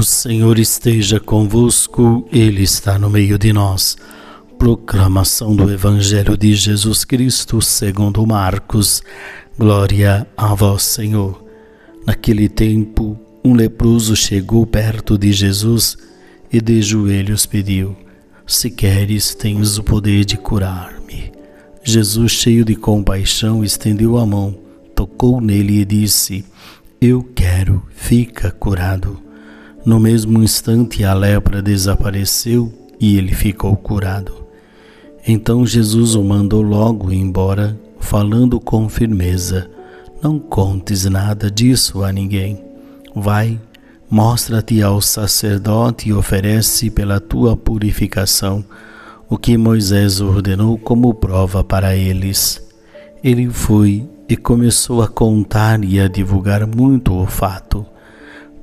O Senhor esteja convosco, Ele está no meio de nós. Proclamação do Evangelho de Jesus Cristo segundo Marcos. Glória a vós, Senhor. Naquele tempo, um leproso chegou perto de Jesus e de joelhos pediu: Se queres, tens o poder de curar-me. Jesus, cheio de compaixão, estendeu a mão, tocou nele e disse: Eu quero, fica curado. No mesmo instante, a lepra desapareceu e ele ficou curado. Então Jesus o mandou logo embora, falando com firmeza: Não contes nada disso a ninguém. Vai, mostra-te ao sacerdote e oferece pela tua purificação o que Moisés ordenou como prova para eles. Ele foi e começou a contar e a divulgar muito o fato.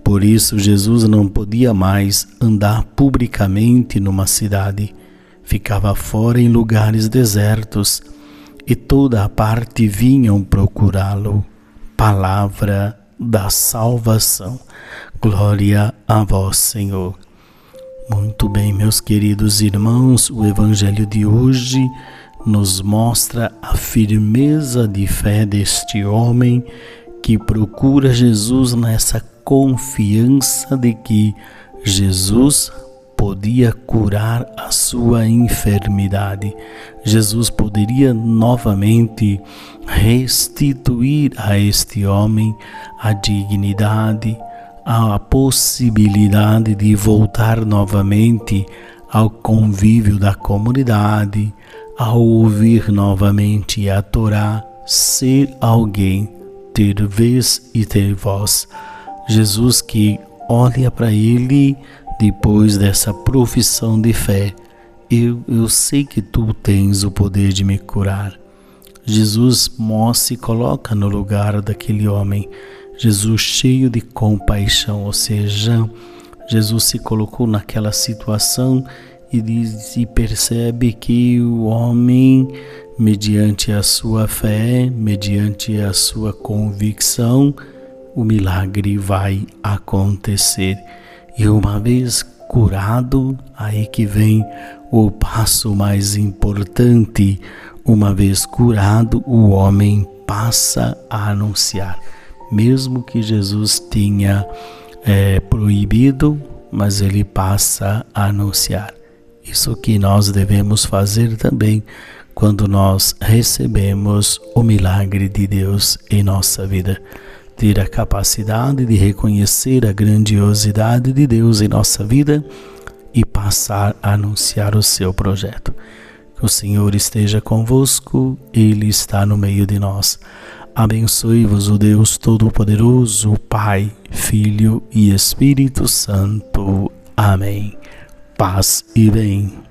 Por isso, Jesus não podia mais andar publicamente numa cidade. Ficava fora em lugares desertos e toda a parte vinham procurá-lo. Palavra da salvação. Glória a vós, Senhor. Muito bem, meus queridos irmãos, o Evangelho de hoje nos mostra a firmeza de fé deste homem que procura Jesus nessa confiança de que Jesus podia curar a sua enfermidade. Jesus poderia novamente restituir a este homem a dignidade, a possibilidade de voltar novamente ao convívio da comunidade, a ouvir novamente a Torá, ser alguém, ter vez e ter voz. Jesus que olha para ele depois dessa profissão de fé. Eu, eu sei que tu tens o poder de me curar. Jesus se coloca no lugar daquele homem. Jesus cheio de compaixão, ou seja, Jesus se colocou naquela situação e, diz, e percebe que o homem, mediante a sua fé, mediante a sua convicção, o milagre vai acontecer. E uma vez curado, aí que vem o passo mais importante. Uma vez curado, o homem passa a anunciar, mesmo que Jesus tinha é, proibido, mas ele passa a anunciar. Isso que nós devemos fazer também quando nós recebemos o milagre de Deus em nossa vida ter a capacidade de reconhecer a grandiosidade de Deus em nossa vida e passar a anunciar o seu projeto. Que o Senhor esteja convosco, Ele está no meio de nós. Abençoe-vos o Deus Todo-Poderoso, Pai, Filho e Espírito Santo. Amém. Paz e bem.